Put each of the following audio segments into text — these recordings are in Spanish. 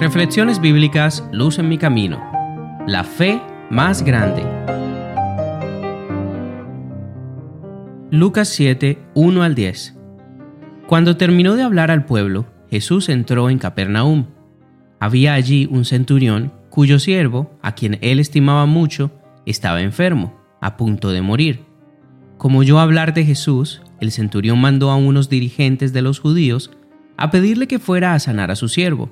Reflexiones bíblicas Luz en mi camino. La fe más grande. Lucas 7, 1 al 10. Cuando terminó de hablar al pueblo, Jesús entró en Capernaum. Había allí un centurión cuyo siervo, a quien él estimaba mucho, estaba enfermo, a punto de morir. Como oyó hablar de Jesús, el centurión mandó a unos dirigentes de los judíos a pedirle que fuera a sanar a su siervo.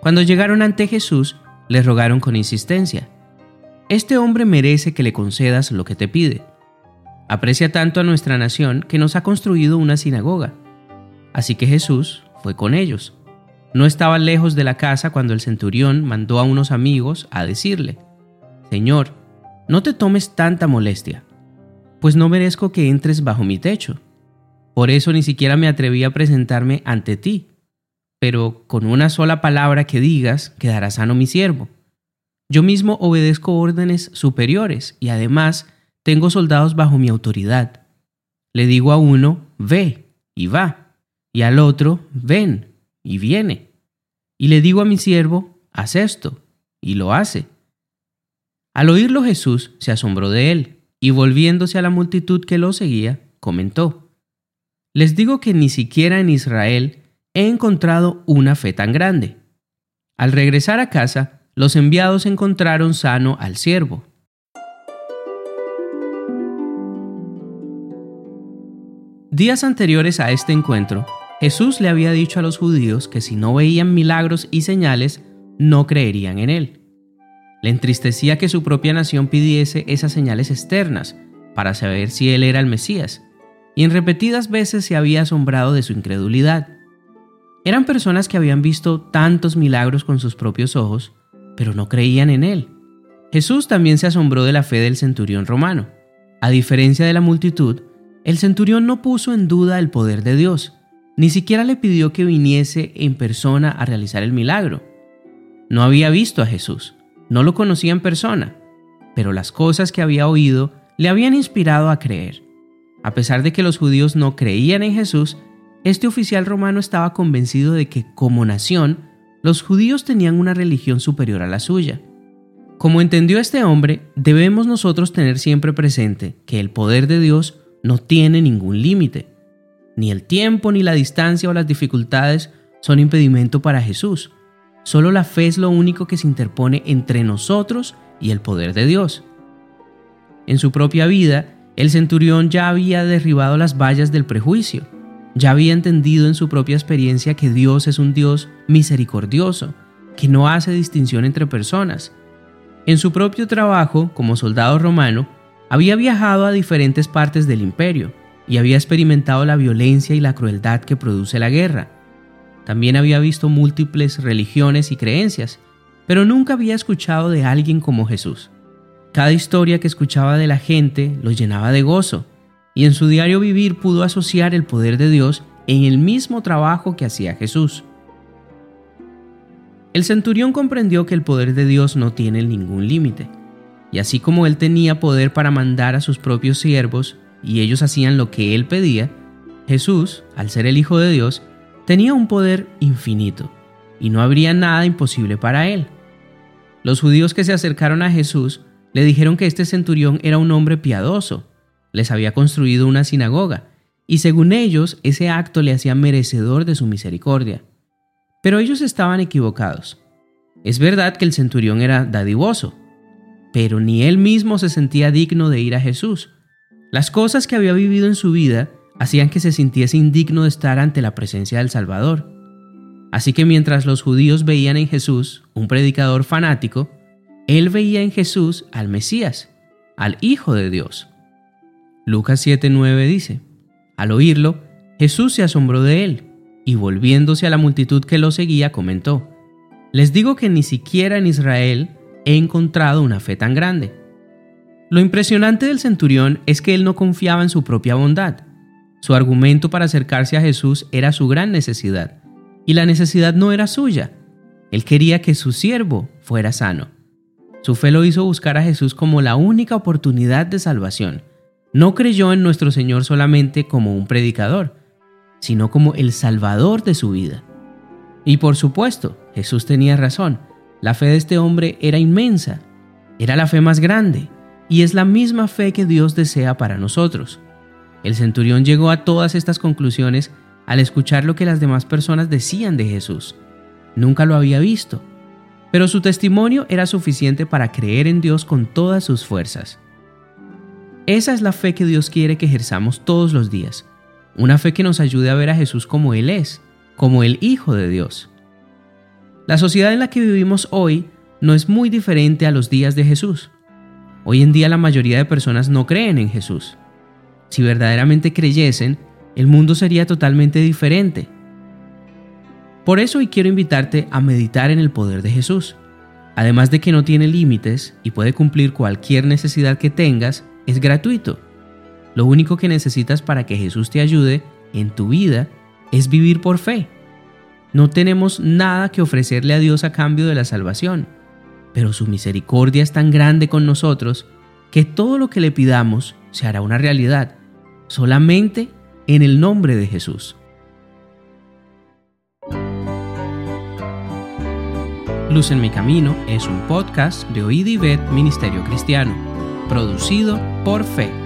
Cuando llegaron ante Jesús, le rogaron con insistencia, Este hombre merece que le concedas lo que te pide. Aprecia tanto a nuestra nación que nos ha construido una sinagoga. Así que Jesús fue con ellos. No estaba lejos de la casa cuando el centurión mandó a unos amigos a decirle, Señor, no te tomes tanta molestia, pues no merezco que entres bajo mi techo. Por eso ni siquiera me atreví a presentarme ante ti. Pero con una sola palabra que digas, quedará sano mi siervo. Yo mismo obedezco órdenes superiores y además tengo soldados bajo mi autoridad. Le digo a uno, ve, y va, y al otro, ven, y viene. Y le digo a mi siervo, haz esto, y lo hace. Al oírlo Jesús se asombró de él, y volviéndose a la multitud que lo seguía, comentó, Les digo que ni siquiera en Israel he encontrado una fe tan grande. Al regresar a casa, los enviados encontraron sano al siervo. Días anteriores a este encuentro, Jesús le había dicho a los judíos que si no veían milagros y señales, no creerían en él. Le entristecía que su propia nación pidiese esas señales externas para saber si él era el Mesías, y en repetidas veces se había asombrado de su incredulidad. Eran personas que habían visto tantos milagros con sus propios ojos, pero no creían en él. Jesús también se asombró de la fe del centurión romano. A diferencia de la multitud, el centurión no puso en duda el poder de Dios, ni siquiera le pidió que viniese en persona a realizar el milagro. No había visto a Jesús, no lo conocía en persona, pero las cosas que había oído le habían inspirado a creer. A pesar de que los judíos no creían en Jesús, este oficial romano estaba convencido de que como nación, los judíos tenían una religión superior a la suya. Como entendió este hombre, debemos nosotros tener siempre presente que el poder de Dios no tiene ningún límite. Ni el tiempo, ni la distancia o las dificultades son impedimento para Jesús. Solo la fe es lo único que se interpone entre nosotros y el poder de Dios. En su propia vida, el centurión ya había derribado las vallas del prejuicio, ya había entendido en su propia experiencia que Dios es un Dios misericordioso, que no hace distinción entre personas. En su propio trabajo como soldado romano, había viajado a diferentes partes del imperio y había experimentado la violencia y la crueldad que produce la guerra. También había visto múltiples religiones y creencias, pero nunca había escuchado de alguien como Jesús. Cada historia que escuchaba de la gente lo llenaba de gozo, y en su diario vivir pudo asociar el poder de Dios en el mismo trabajo que hacía Jesús. El centurión comprendió que el poder de Dios no tiene ningún límite, y así como él tenía poder para mandar a sus propios siervos y ellos hacían lo que él pedía, Jesús, al ser el Hijo de Dios, tenía un poder infinito y no habría nada imposible para él. Los judíos que se acercaron a Jesús le dijeron que este centurión era un hombre piadoso, les había construido una sinagoga, y según ellos ese acto le hacía merecedor de su misericordia. Pero ellos estaban equivocados. Es verdad que el centurión era dadivoso, pero ni él mismo se sentía digno de ir a Jesús. Las cosas que había vivido en su vida hacían que se sintiese indigno de estar ante la presencia del Salvador. Así que mientras los judíos veían en Jesús un predicador fanático, él veía en Jesús al Mesías, al Hijo de Dios. Lucas 7:9 dice, al oírlo, Jesús se asombró de él, y volviéndose a la multitud que lo seguía, comentó, Les digo que ni siquiera en Israel he encontrado una fe tan grande. Lo impresionante del centurión es que él no confiaba en su propia bondad, su argumento para acercarse a Jesús era su gran necesidad, y la necesidad no era suya. Él quería que su siervo fuera sano. Su fe lo hizo buscar a Jesús como la única oportunidad de salvación. No creyó en nuestro Señor solamente como un predicador, sino como el Salvador de su vida. Y por supuesto, Jesús tenía razón. La fe de este hombre era inmensa. Era la fe más grande. Y es la misma fe que Dios desea para nosotros. El centurión llegó a todas estas conclusiones al escuchar lo que las demás personas decían de Jesús. Nunca lo había visto, pero su testimonio era suficiente para creer en Dios con todas sus fuerzas. Esa es la fe que Dios quiere que ejerzamos todos los días, una fe que nos ayude a ver a Jesús como Él es, como el Hijo de Dios. La sociedad en la que vivimos hoy no es muy diferente a los días de Jesús. Hoy en día la mayoría de personas no creen en Jesús. Si verdaderamente creyesen, el mundo sería totalmente diferente. Por eso hoy quiero invitarte a meditar en el poder de Jesús. Además de que no tiene límites y puede cumplir cualquier necesidad que tengas, es gratuito. Lo único que necesitas para que Jesús te ayude en tu vida es vivir por fe. No tenemos nada que ofrecerle a Dios a cambio de la salvación, pero su misericordia es tan grande con nosotros que todo lo que le pidamos se hará una realidad, solamente en el nombre de Jesús. Luz en mi camino es un podcast de Oíd Ministerio Cristiano, producido por Fe.